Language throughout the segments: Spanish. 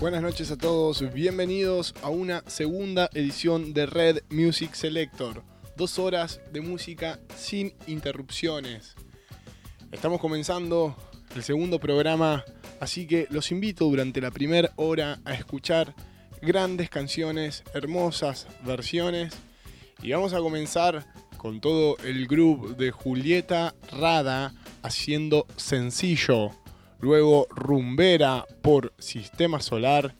Buenas noches a todos, bienvenidos a una segunda edición de Red Music Selector. Dos horas de música sin interrupciones. Estamos comenzando el segundo programa, así que los invito durante la primera hora a escuchar grandes canciones, hermosas versiones. Y vamos a comenzar con todo el grupo de Julieta Rada haciendo sencillo luego Rumbera por Sistema Solar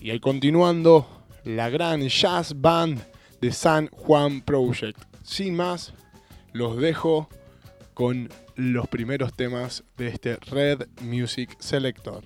y ahí continuando la gran jazz band de San Juan Project. Sin más, los dejo con los primeros temas de este Red Music Selector.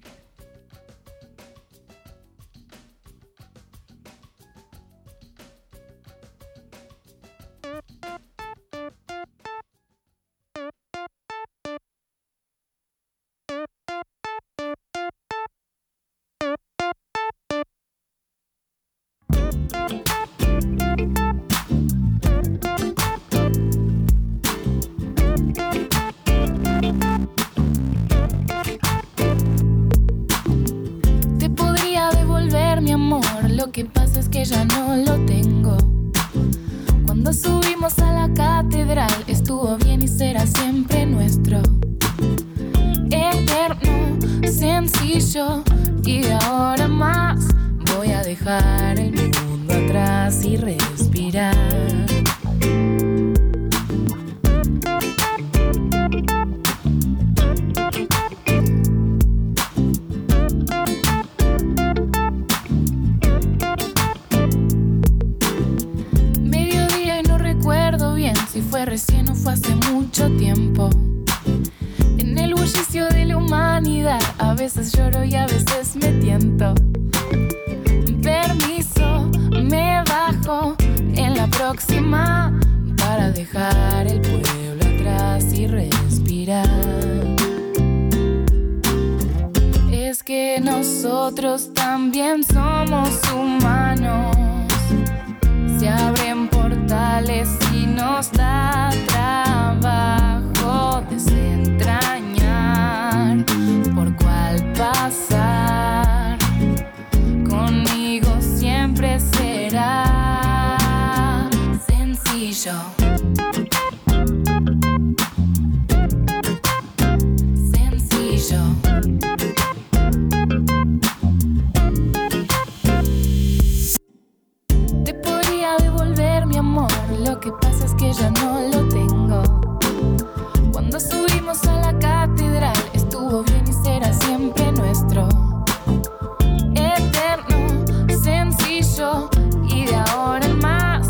y de ahora en más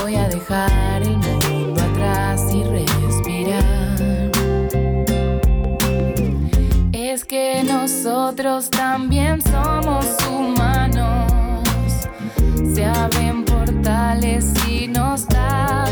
voy a dejar el mundo atrás y respirar. Es que nosotros también somos humanos, se abren portales y nos da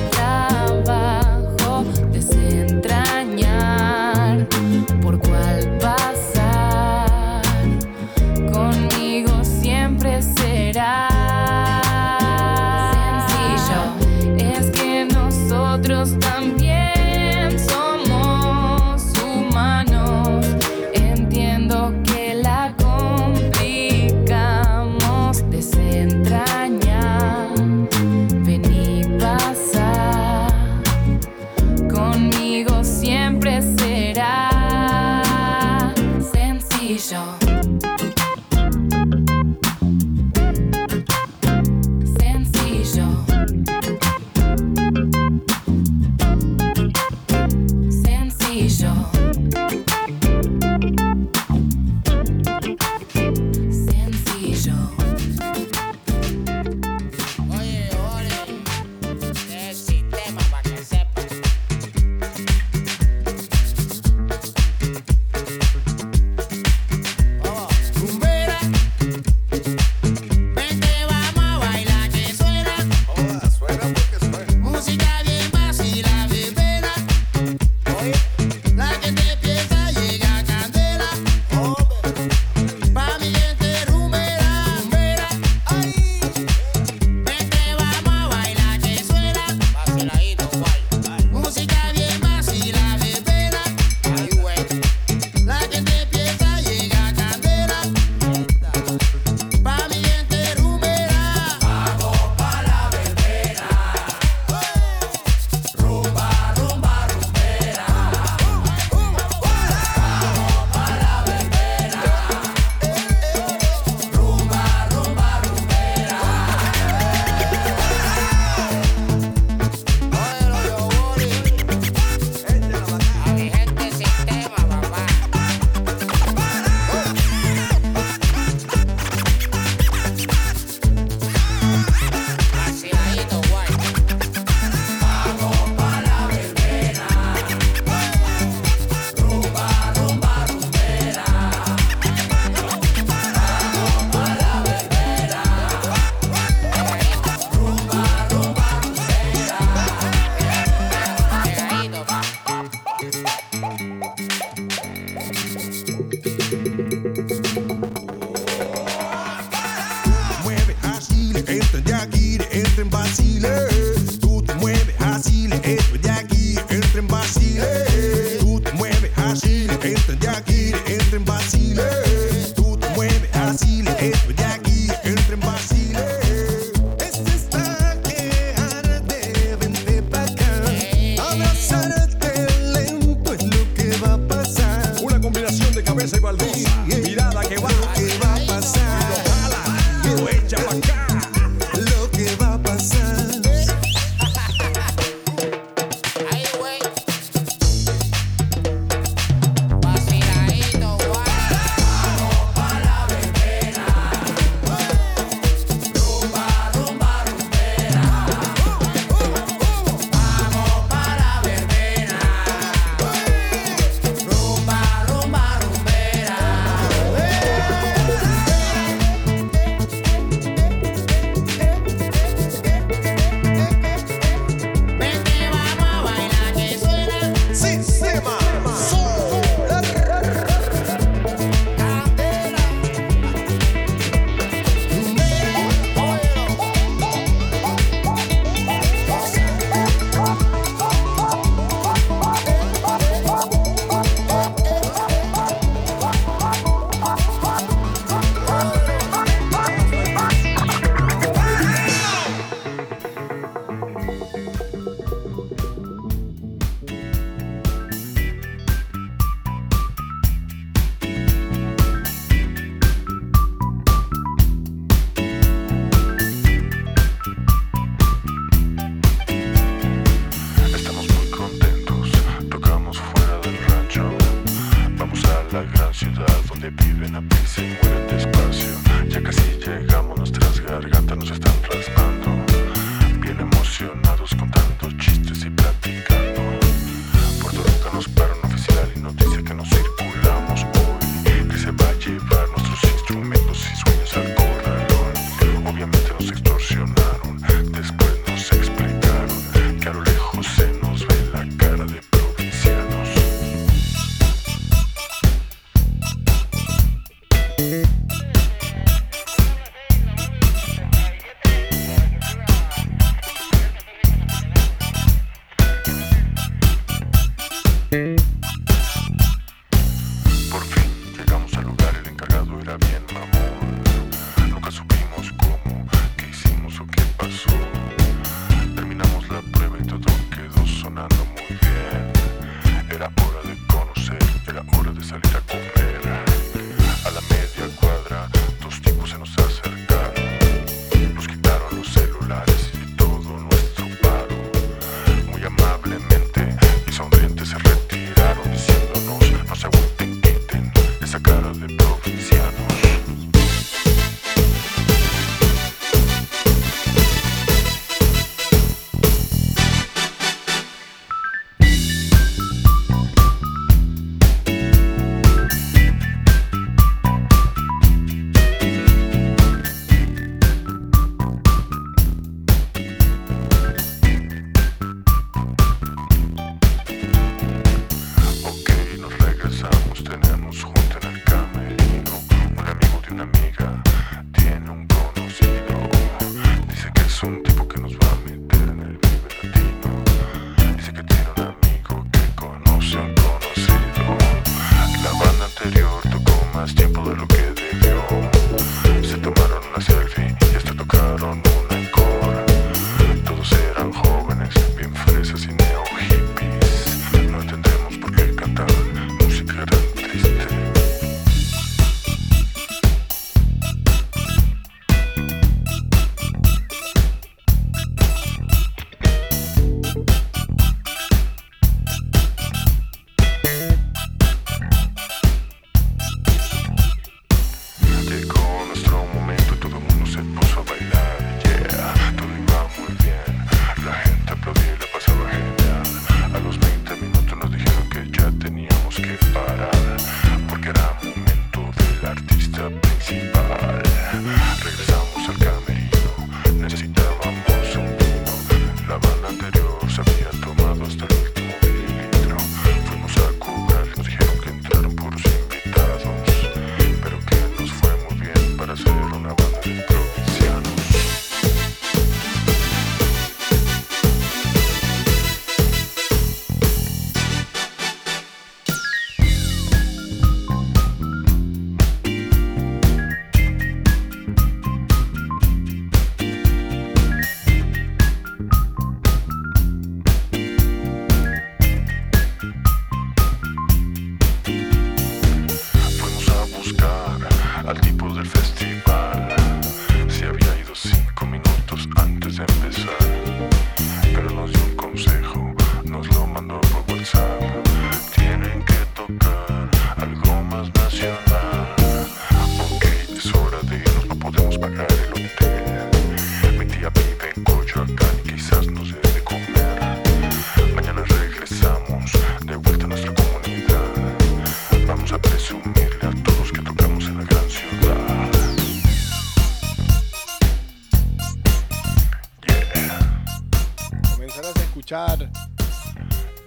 escuchar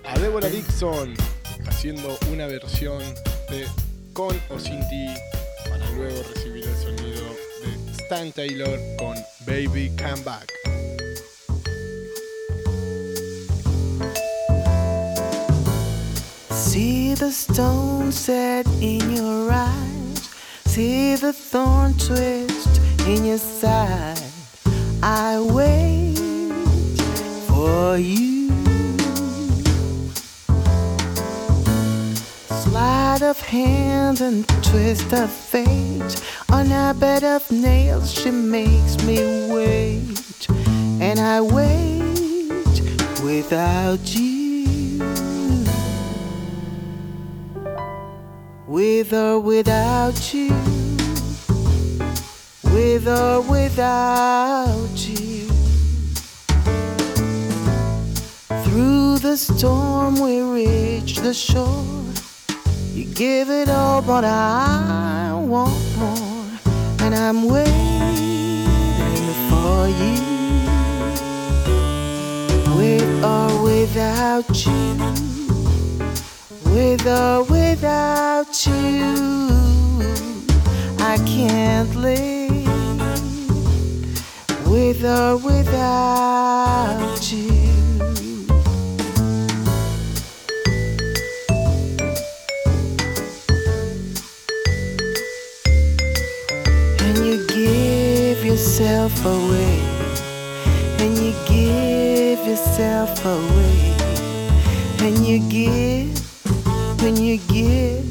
a Deborah Dixon haciendo una versión de Con o Sin Ti para luego recibir el sonido de Stan Taylor con Baby Come Back. See the stone set in your eyes, see the thorn twist in your side. Hands and twist of fate. On a bed of nails, she makes me wait. And I wait without you. With or without you. With or without you. Through the storm, we reach the shore. Give it all, but I want more. And I'm waiting for you. With or without you. With or without you. I can't live. With or without you. Yourself away, and you give yourself away, and you give, and you give,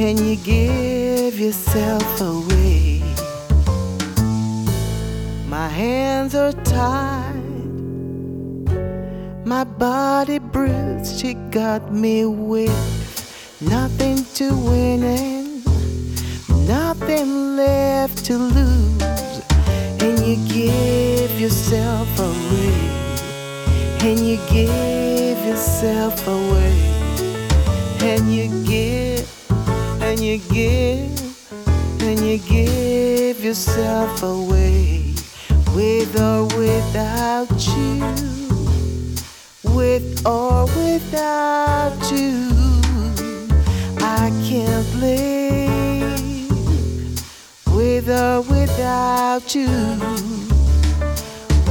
and you give yourself away. My hands are tied, my body bruised. She got me with nothing to win and nothing left to lose, you give yourself away, and you give yourself away, and you give, and you give, and you give yourself away, with or without you, with or without you. I can't live with or without you,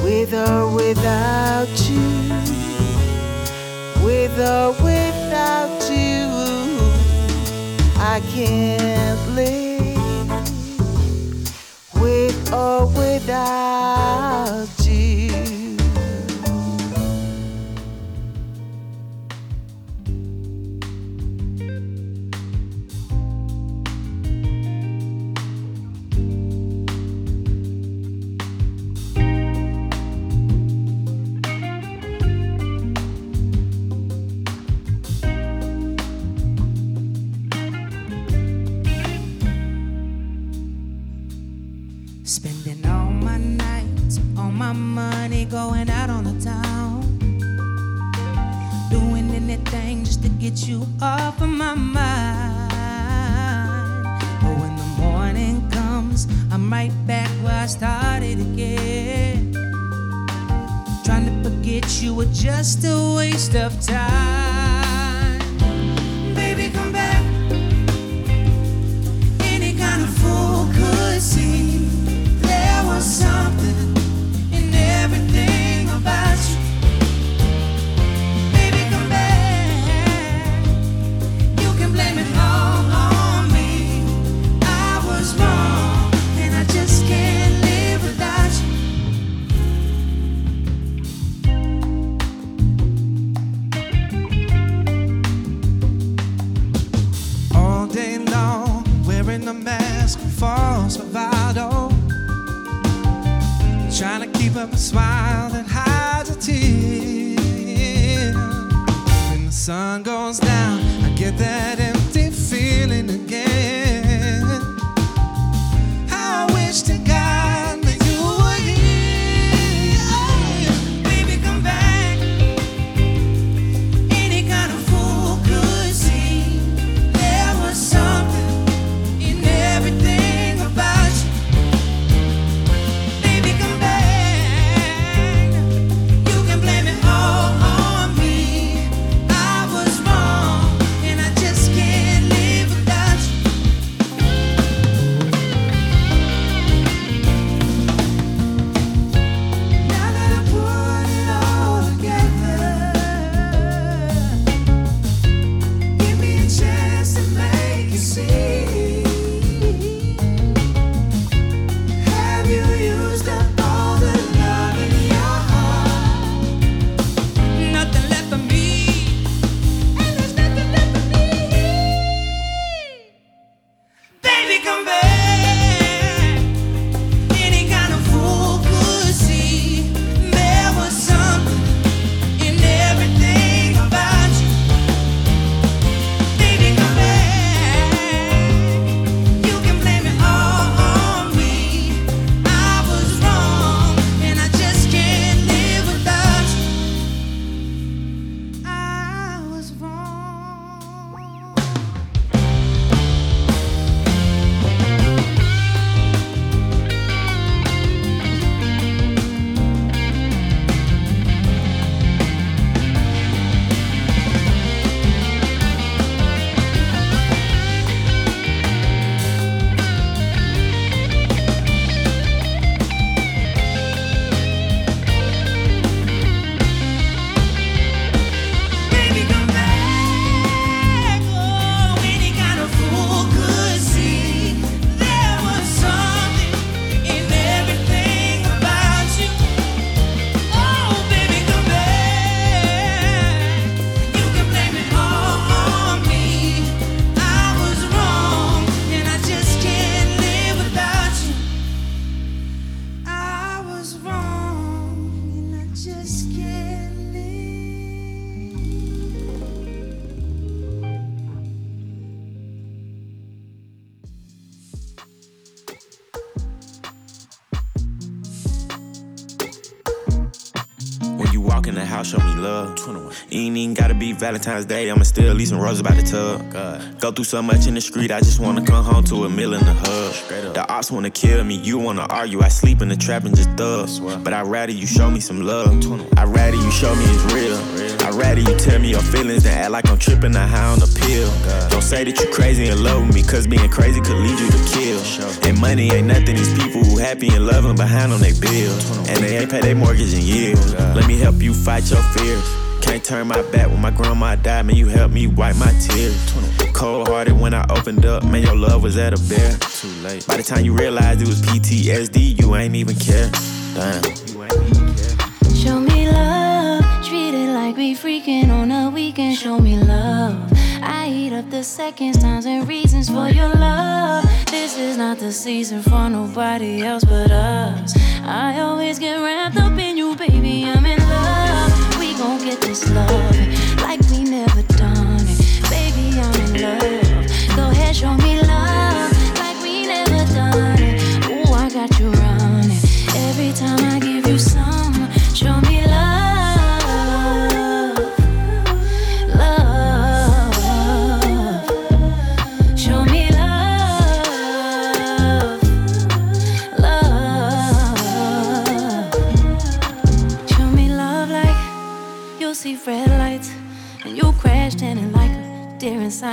with or without you, with or without you. I can't live with or without you. Anything just to get you off of my mind. But when the morning comes, I'm right back where I started again. Trying to forget you were just a waste of time. Baby, come back. Any kind of fool could see there was something in everything Ain't even gotta be Valentine's Day, I'ma still leave some roses by the tub. God. Go through so much in the street, I just wanna come home to a meal in the hub. The ops wanna kill me, you wanna argue, I sleep in the trap and just thug. But I'd rather you show me some love. I'd rather you show me it's real. I'd rather you tell me your feelings than act like I'm tripping or high on a pill. Don't say that you crazy and love with me, cause being crazy could lead you to kill. And money ain't nothing, these people who happy and loving behind on their bills. And they ain't pay their mortgage in years. Let me help you fight your fears. Can't turn my back when my grandma died, man. You helped me wipe my tears. Cold hearted when I opened up, man. Your love was at a bear. Too late. By the time you realized it was PTSD, you ain't even care. Damn. You ain't even care. Show me love, treat it like we freaking on a weekend. Show me love. I eat up the seconds, times, and reasons for your love. This is not the season for nobody else but us. I always get wrapped up in you, baby. I'm in love this love.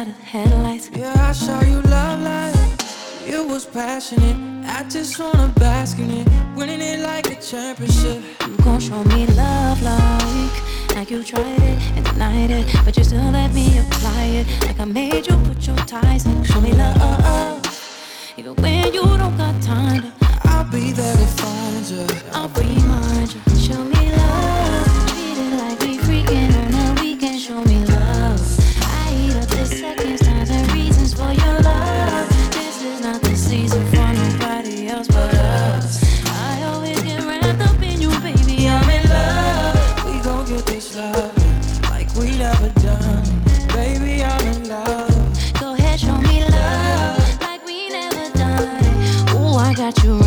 Deer inside of headlights. Yeah, I saw you love life. It was passionate. I just wanna bask in it, winning it like a championship. You gon' show me love like like you tried it and denied it, but you still let me apply it. Like I made you put your ties in. Show me love, even when you don't got time to. I'll be there to find you. I'll remind you. Show me love, Ooh, I got you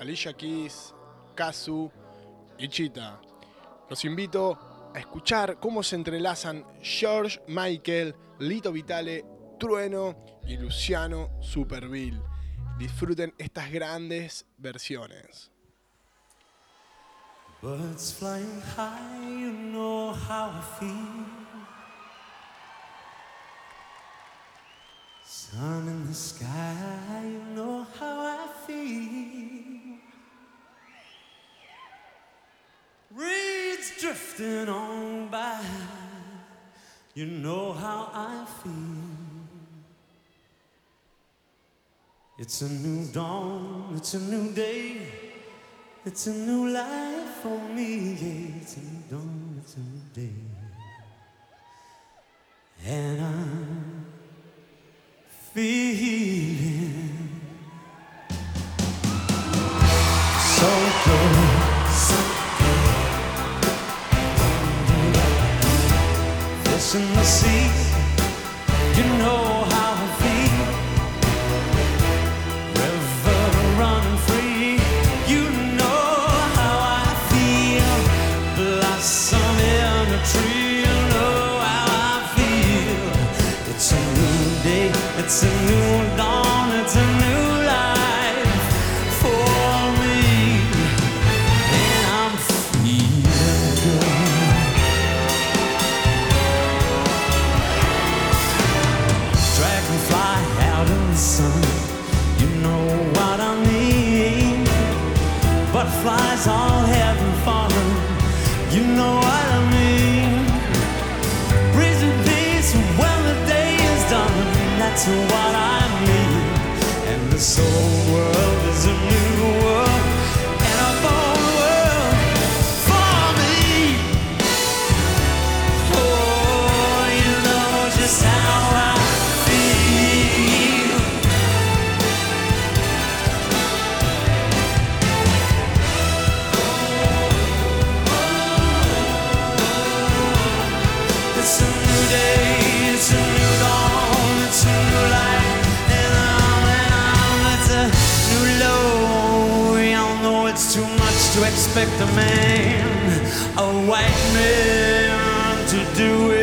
Alicia Keys, Kazu y Chita. Los invito a escuchar cómo se entrelazan George Michael, Lito Vitale, Trueno y Luciano Superville. Disfruten estas grandes versiones. Birds flying high, you know how I feel. Sun in the sky, you know how I feel. Reeds drifting on by, you know how I feel. It's a new dawn, it's a new day, it's a new life for me. Yeah, it's a new dawn, it's a new day. And I'm feeling In the sea, you know how I feel. River running free, you know how I feel. Blossom in tree, you know how I feel. It's a new day, it's a new So why? Expect a man, a white man, to do it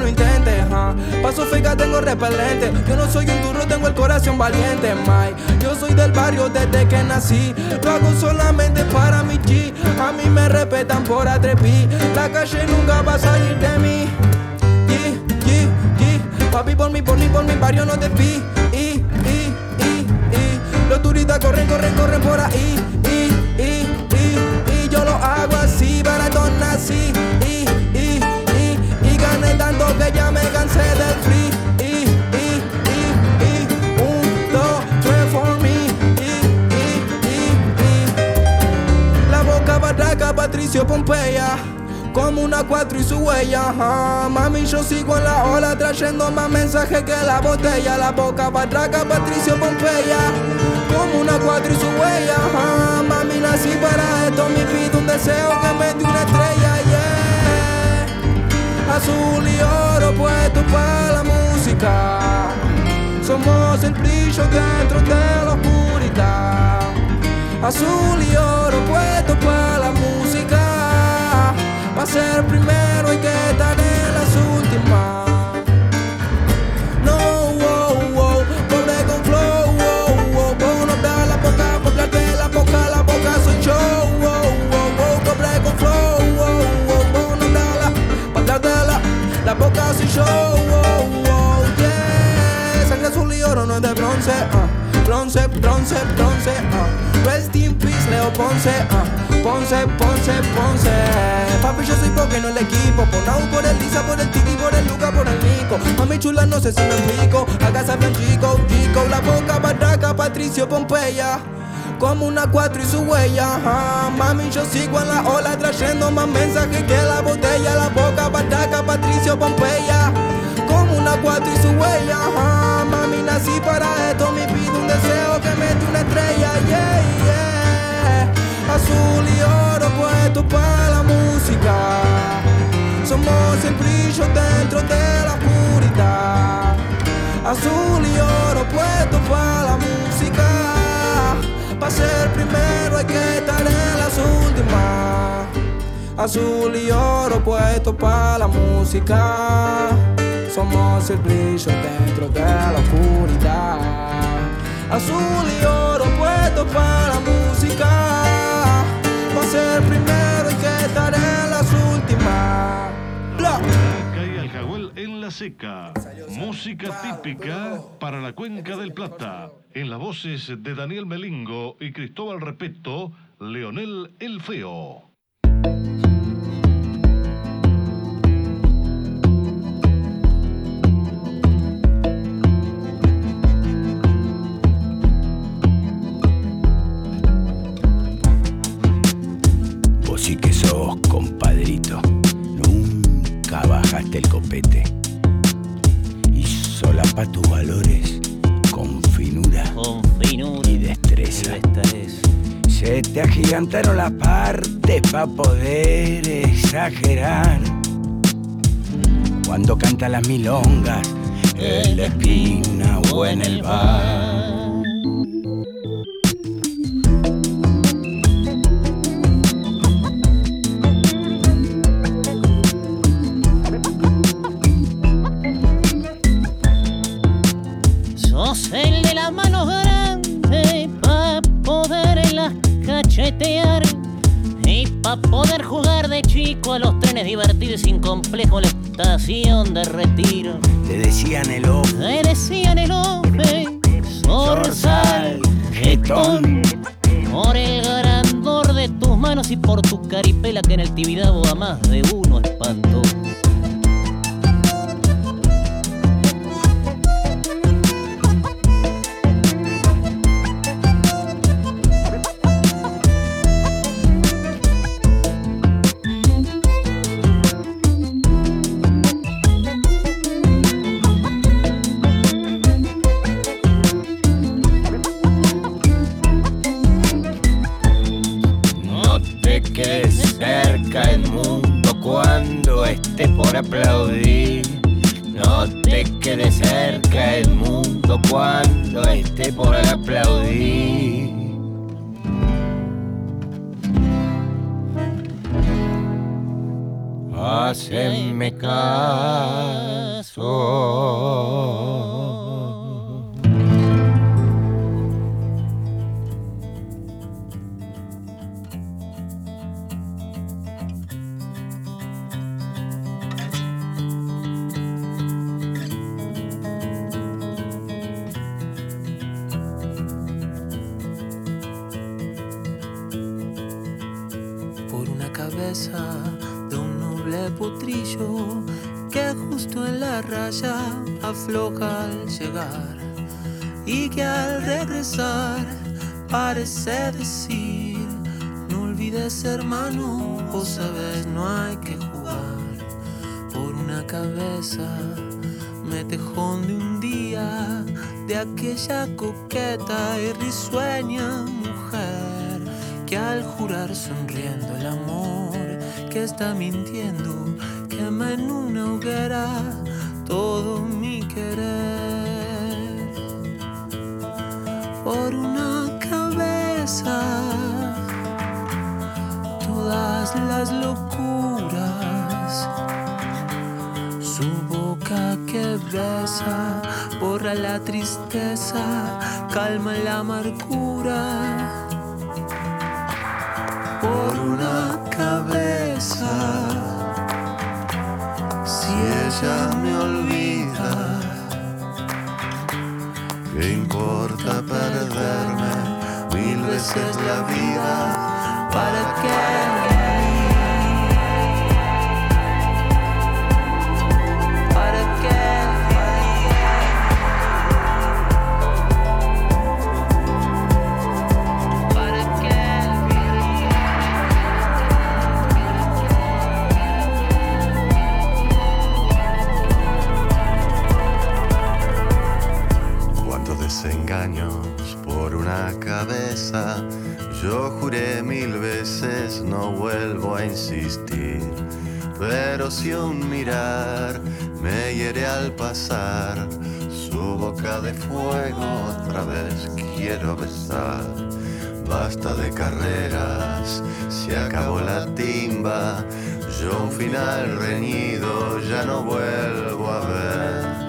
no intentes. ah. Paso fija, tengo repelente. Yo no soy un duro, tengo el corazón valiente, Mike. Yo soy del barrio desde que nací. Lo hago solamente para mi G. A mí me respetan por atreví. La calle nunca va a salir de mí. Yeah, yeah, yeah. Papi, por mí, por mí, por mi barrio no te vi. Y, y, y, y. Los turistas corren, corren, corren por ahí. Y, y, y, y. Yo lo hago así, baratón nací. Patricio Pompeya. Como una cuatro y su huella, ajá. Mami, yo sigo en la ola trayendo más mensajes que la botella. La boca barraca, Patricio Pompeya. Como una cuatro y su huella, ajá. Mami, nací para esto. Mi pido un deseo que me dé una estrella, yeah. Azul y oro puesto para la música. Somos el brillo dentro de la oscuridad. Azul y oro puesto ser primero y que daré las últimas. No, wow, wow, pobre con flow, wow, wow, wow, no te la boca, porque la boca, la boca soy yo, wow, wow, wow, pobre con flow, wow, wow, wow, no te hagas la, la boca soy yo, wow, wow, yeah, sangre azul y oro no es de bronce, ah, bronce, bronce, bronce, ah. Ponce, ah. Ponce, Ponce, Ponce. Papi, yo soy porque no el equipo. Por Nau, por el Lisa, por el Tiki, por el Luca, por el Nico. Mami chula, no sé si me explico. Acá sabe un chico, chico. La boca, barraca, Patricio, Pompeya. Como una cuatro y su huella, ajá. Mami, yo sigo en la ola trayendo más mensajes que la botella. La boca, bataca, Patricio, Pompeya. Como una cuatro y su huella, ajá. Mami, nací para esto. Me pido un deseo que mete una estrella, yeah, yeah. Azul y oro puesto para la música. Somos el brillo dentro de la oscuridad. Azul y oro puesto para la música. Para ser primero hay que estar en las últimas. Azul y oro puesto para la música. Somos el brillo dentro de la oscuridad. Azul y oro puesto para la música. Para ser primero hay que en las últimas. Bla. Aljahuel en la seca. Música típica para la cuenca del Plata. En las voces de Daniel Melingo y Cristóbal Repeto, Leonel el Feo. Copete. Y solapa tus valores con finura Con finura y destreza. Se te agigantaron las partes para poder exagerar. Cuando canta las milongas, en la esquina o en el bar. Y pa' poder jugar de chico a los trenes divertidos sin complejo la estación de retiro. Te decían el ojo, Te decían el hombre zorzal, jetón. por el grandor de tus manos y por tu caripela que en el Tibidabo a más de uno espantó. Una cabeza. Me tejón de un día de aquella coqueta y risueña mujer que al jurar sonriendo el amor que está mintiendo quema en una hoguera todo mi querer. Por una cabeza todas las locuras borra la tristeza calma la amargura por una cabeza. Si ella me olvida, ¿qué importa perderme veces la vida, ¿para qué? Yo juré mil veces, no vuelvo a insistir. Pero si un mirar me hiere al pasar, su boca de fuego otra vez quiero besar. Basta de carreras, se acabó la timba. Yo un final reñido ya no vuelvo a ver.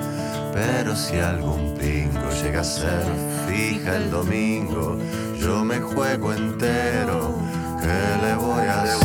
Pero si algún pingo llega a ser fija el domingo, yo me juego entero. ¿Qué le voy a hacer?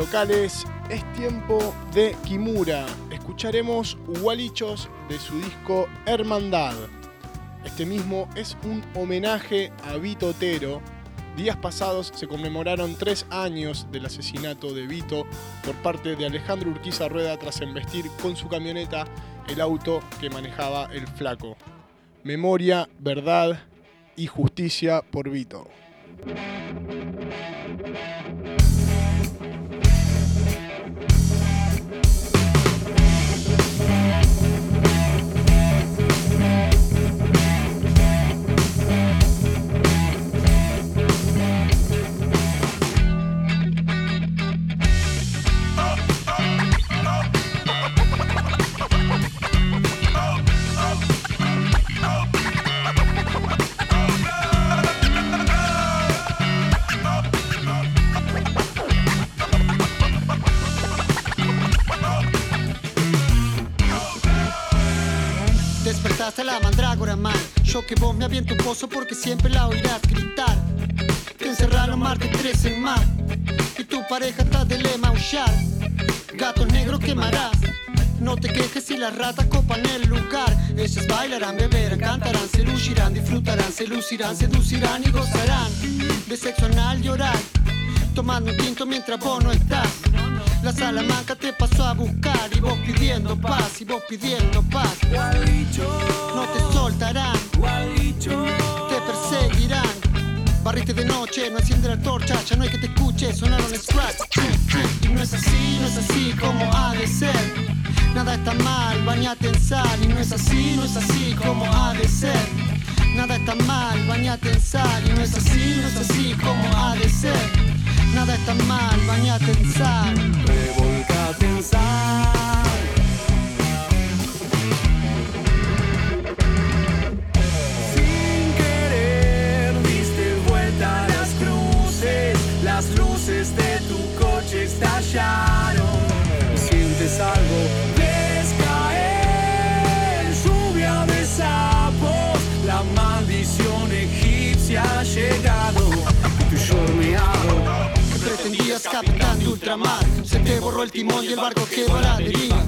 Locales, es tiempo de Kimura. Escucharemos Gualichos de su disco Hermandad. Este mismo es un homenaje a Vito Otero. Días pasados se conmemoraron tres años del asesinato de Vito por parte de Alejandro Urquiza Rueda tras embestir con su camioneta el auto que manejaba el flaco. Memoria, verdad y justicia por Vito. Despertaste la mandrágora mal Yo que vos me aviento un pozo porque siempre la oirás gritar Te encerraron más de tres en mar Y tu pareja está de lema aullar Gato negro quemarás no te quejes si las ratas copan el lugar. Ellas bailarán, beberán, cantarán, se lucirán, disfrutarán, se lucirán, seducirán y gozarán. De sexo anal llorar, tomando un tinto mientras vos no estás. La Salamanca te pasó a buscar y vos pidiendo paz, y vos pidiendo paz. No te soltarán, te perseguirán. Barrite de noche, no enciende la torcha, ya no hay que te escuche, sonaron scratch. Y no es así, no es así como ha de ser. Nada está mal, bañate en sal y no es así, no es así como ha de ser. Nada está mal, bañate en sal y no es así, no es así como ha de ser. Nada está mal, bañate en sal. Revolcate en sal. Se te borró el timón y el barco quedó a la deriva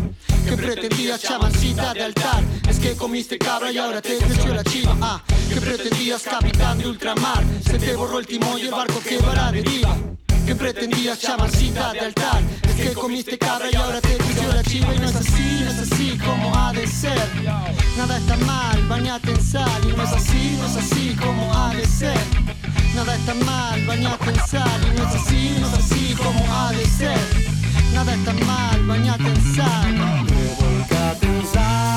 Que pretendías chamancita de altar. Es que comiste cabra y ahora te creció la chiva. Ah, que pretendías capitán de ultramar. Se te borró el timón y el barco quedó a la deriva que pretendías chamancita de altar. Es que comiste cabra y ahora te creció la chiva. Y no es así, no es así como ha de ser. Nada está mal, bañate en sal. Y no es así, no es así como ha de ser Nada está mal, bañate en sal no es así, no es así como ha de ser Nada está mal, bañate en sal en sal.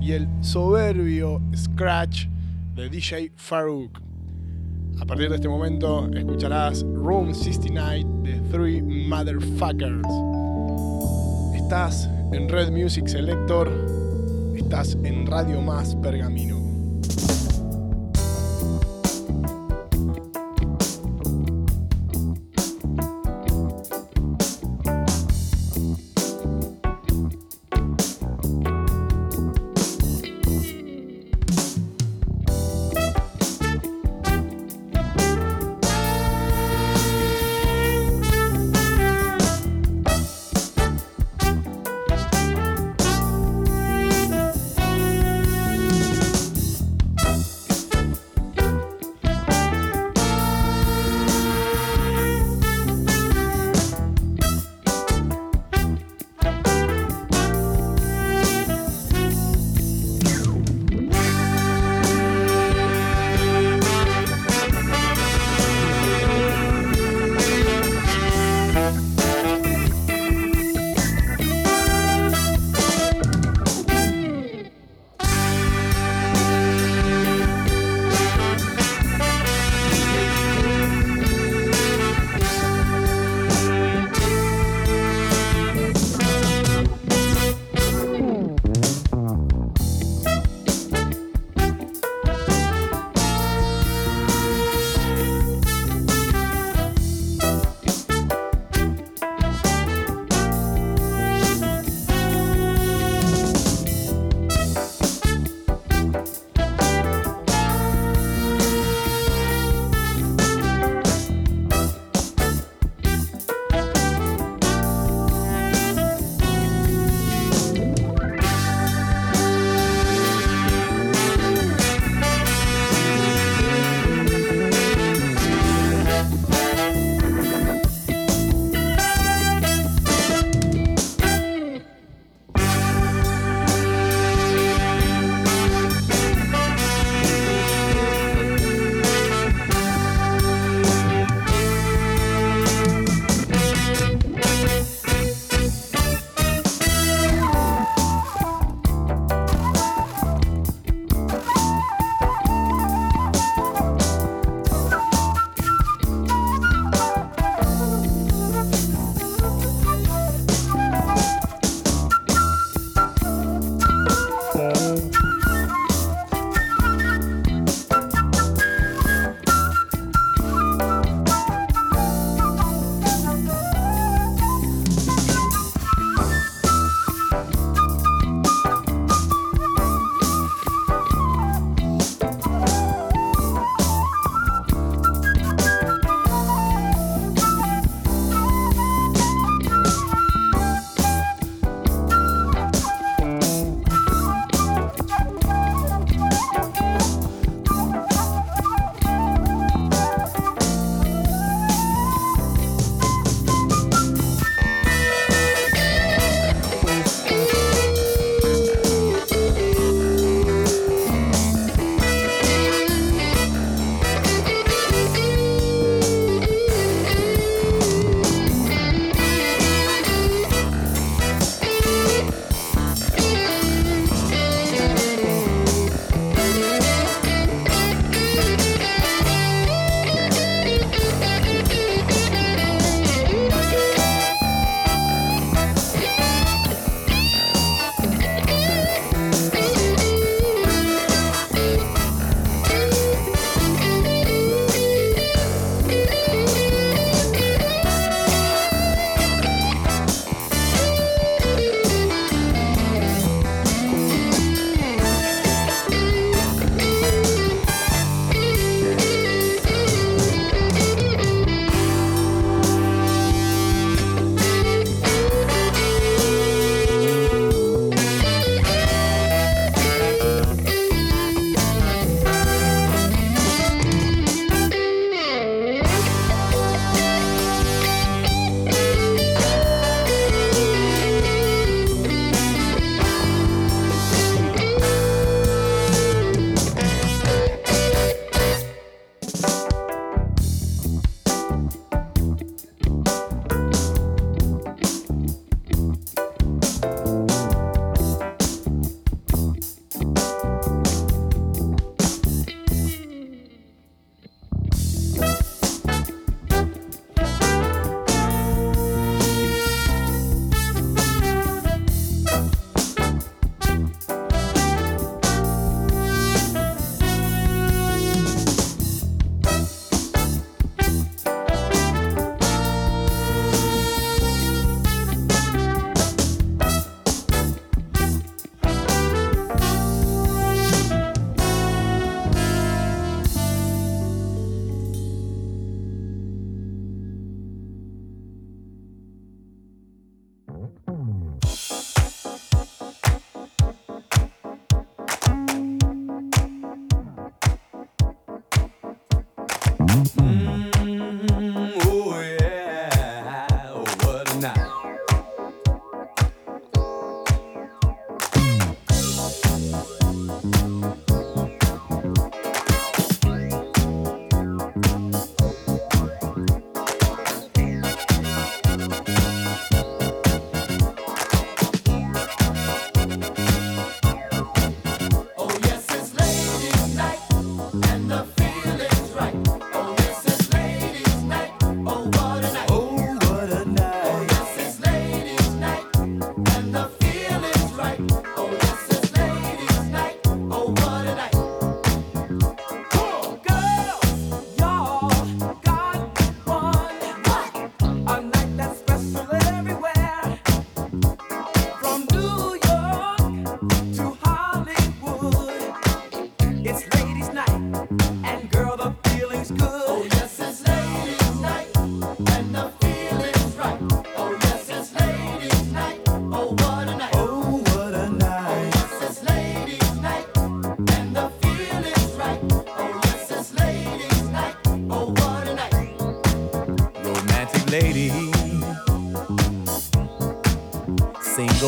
Y el soberbio scratch de DJ Farouk. A partir de este momento escucharás Room 69 de Three Motherfuckers. Estás en Red Music Selector, estás en Radio Más Pergamino.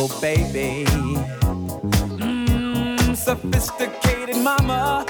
little baby. hmm, sophisticated mama.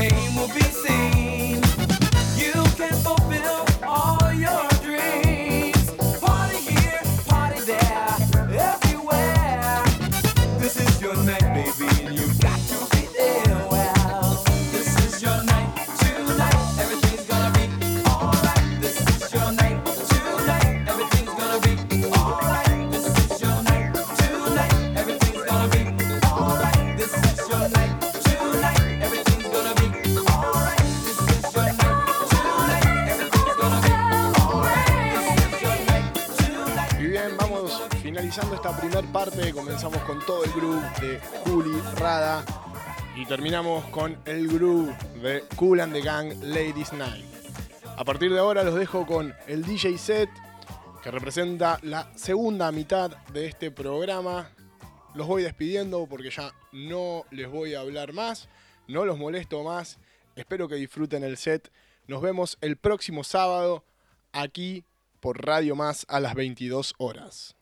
name will be terminamos con el groove de Cool and the Gang Ladies Night. A partir de ahora los dejo con el DJ set que representa la segunda mitad de este programa. Los voy despidiendo porque ya no les voy a hablar más, no los molesto más. Espero que disfruten el set. Nos vemos el próximo sábado aquí por Radio Más a las 22 horas.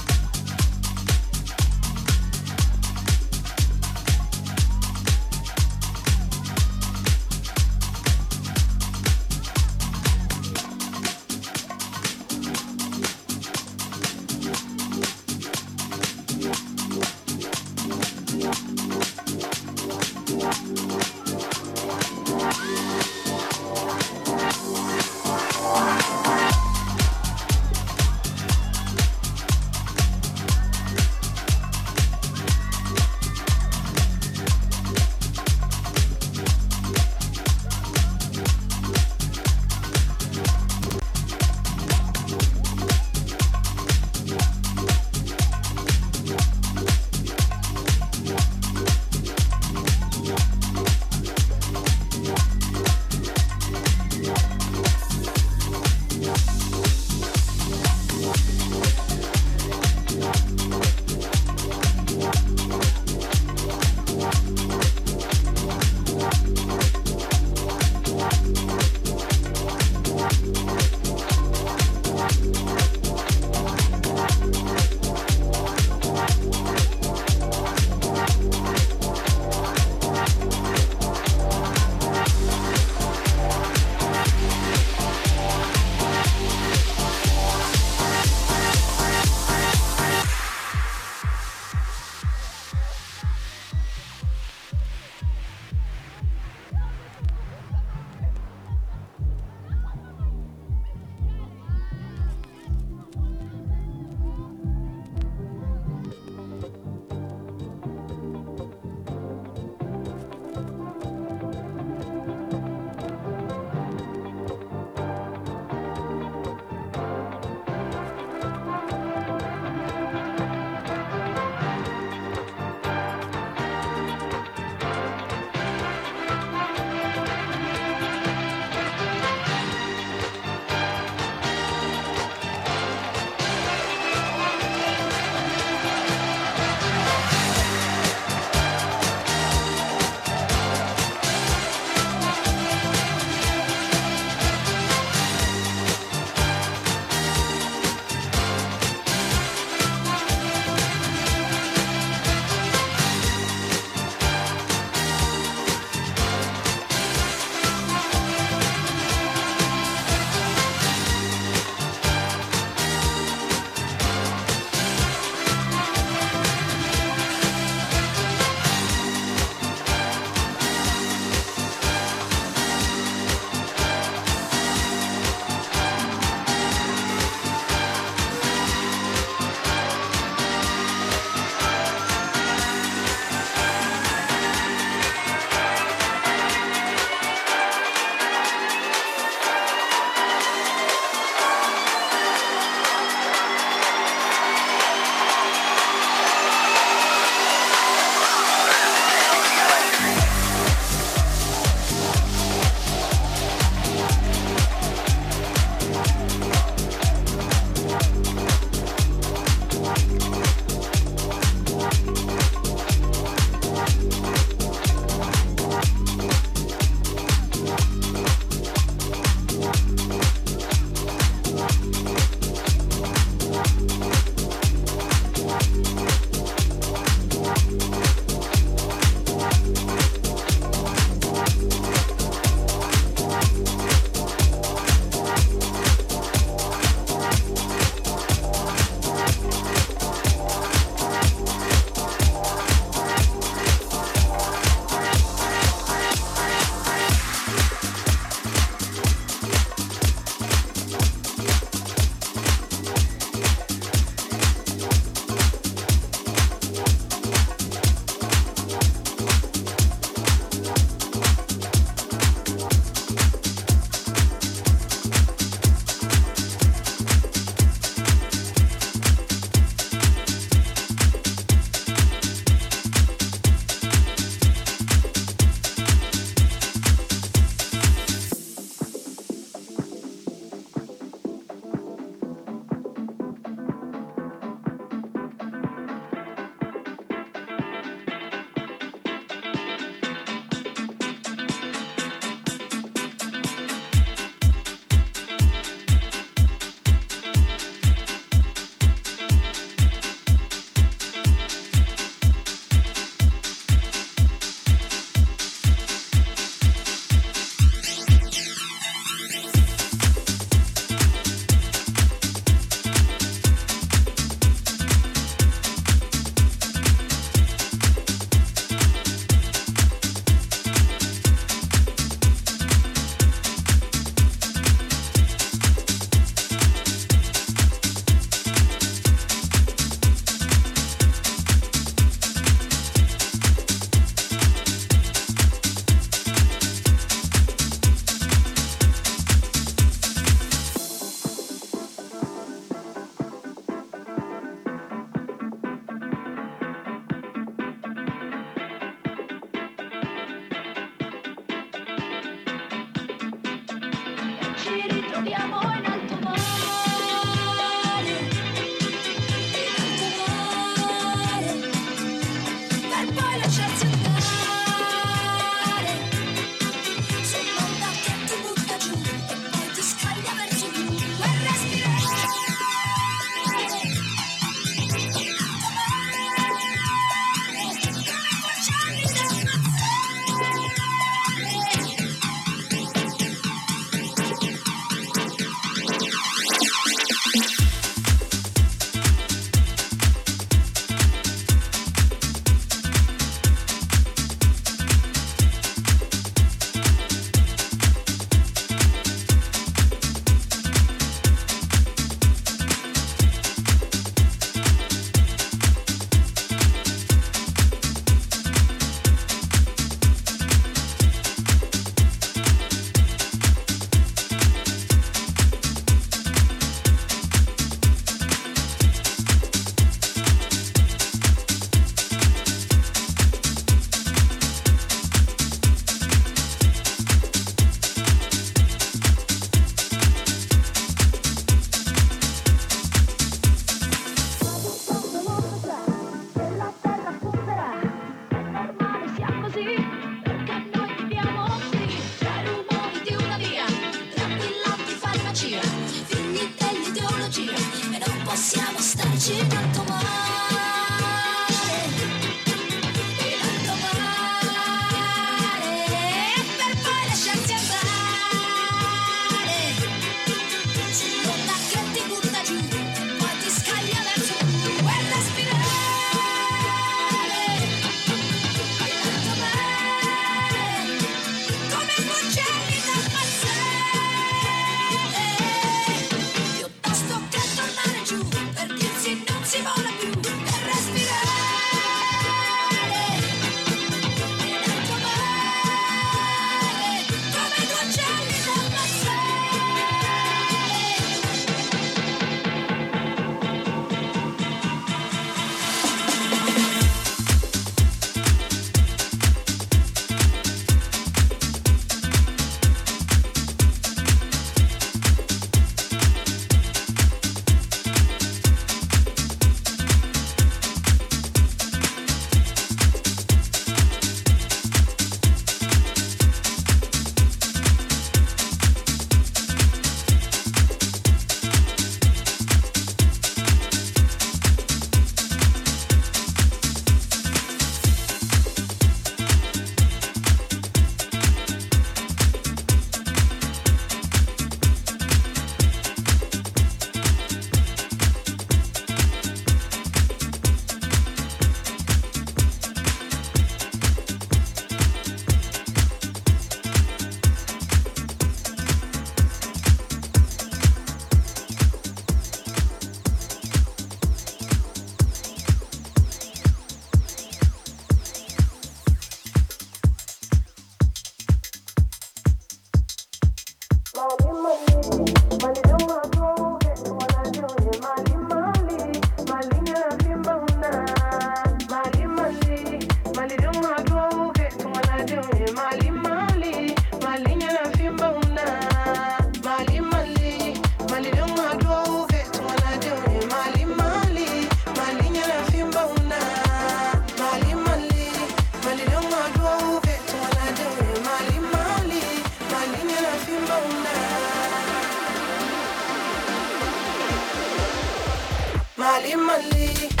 in my league.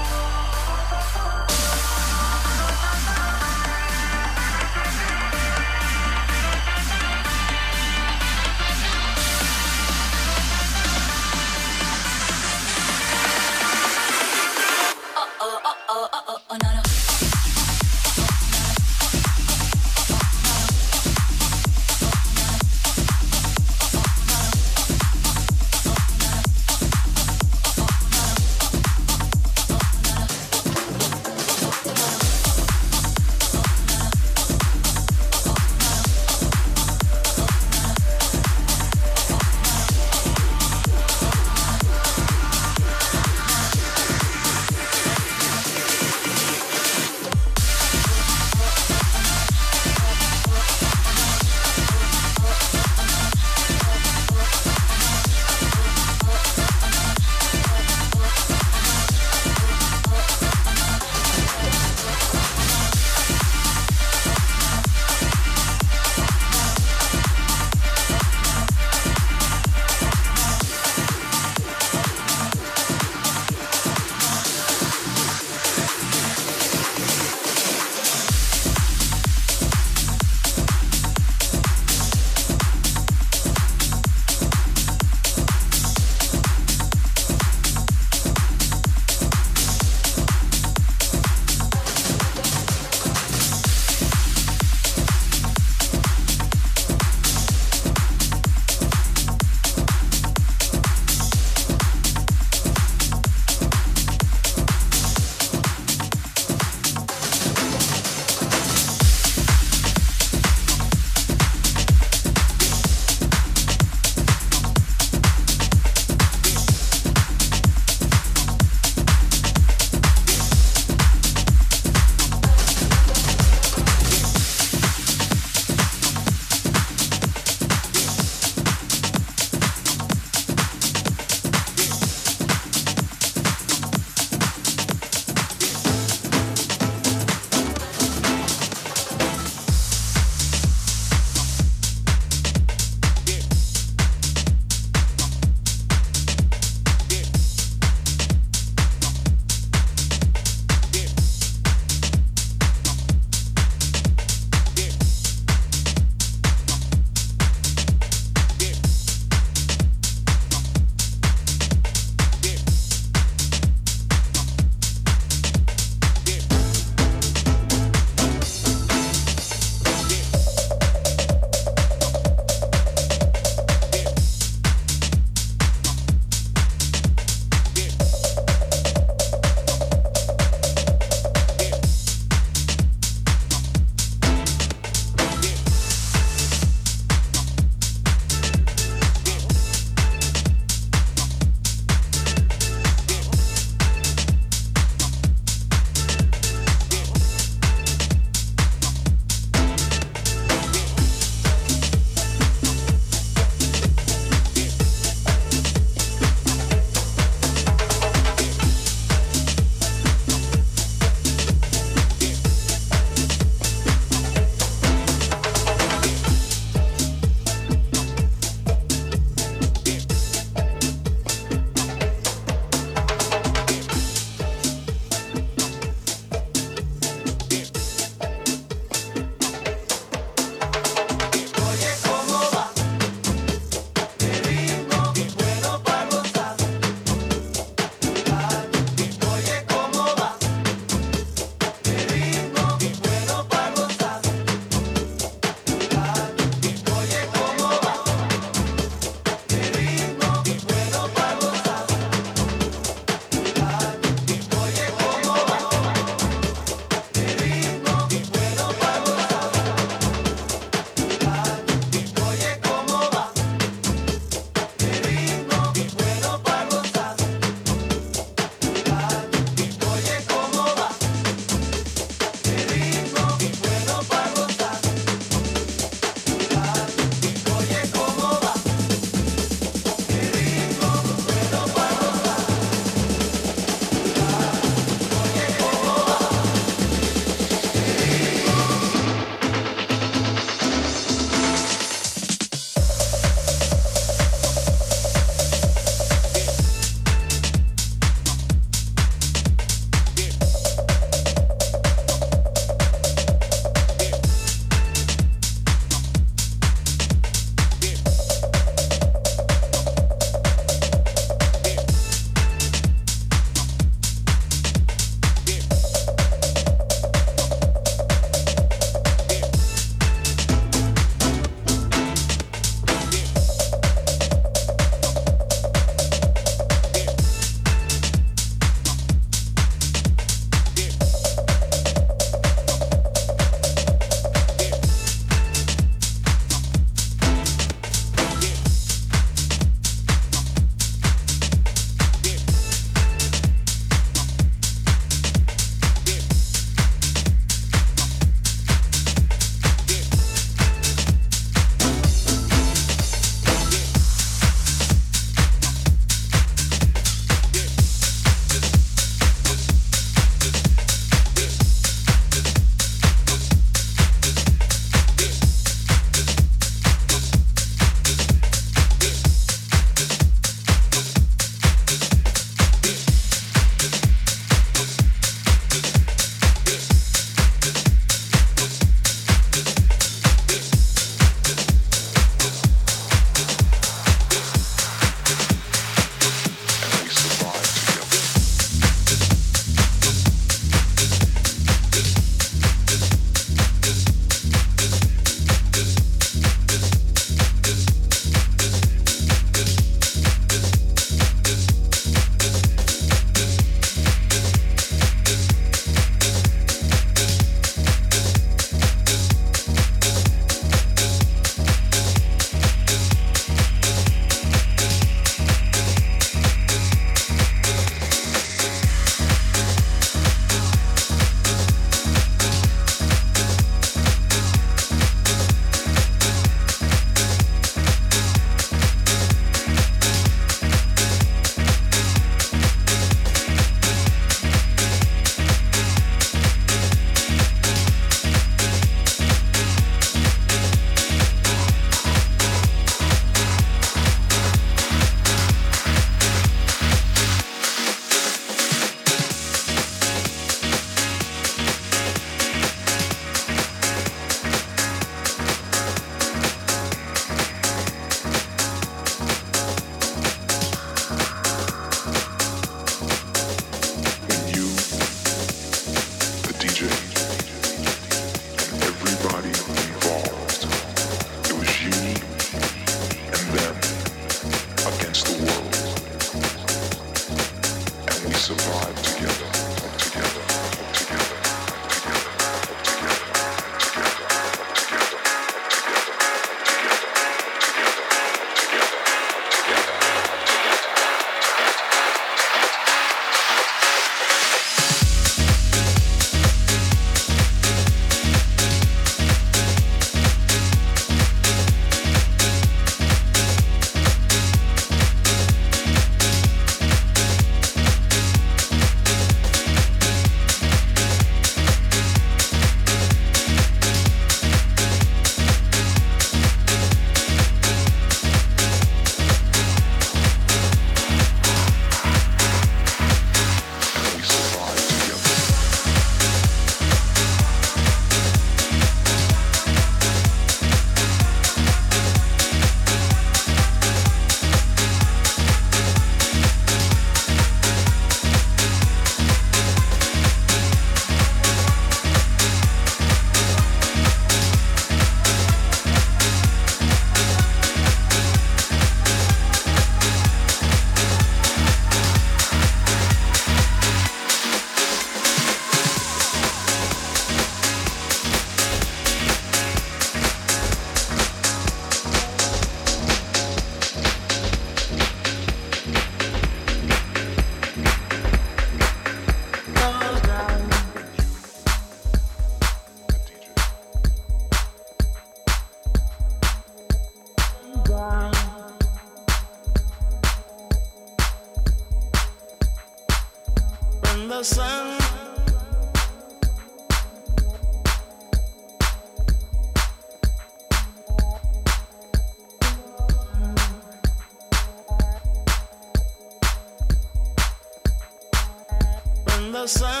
Sun